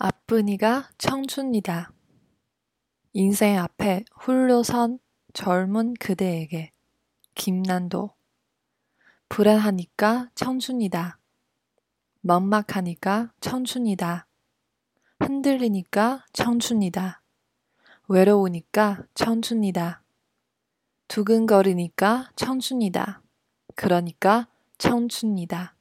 아프니가 청춘이다. 인생 앞에 홀로 선 젊은 그대에게 김난도 불안하니까 청춘이다. 막막하니까 청춘이다. 흔들리니까 청춘이다. 외로우니까 청춘이다. 두근거리니까 청춘이다. 그러니까 청춘이다.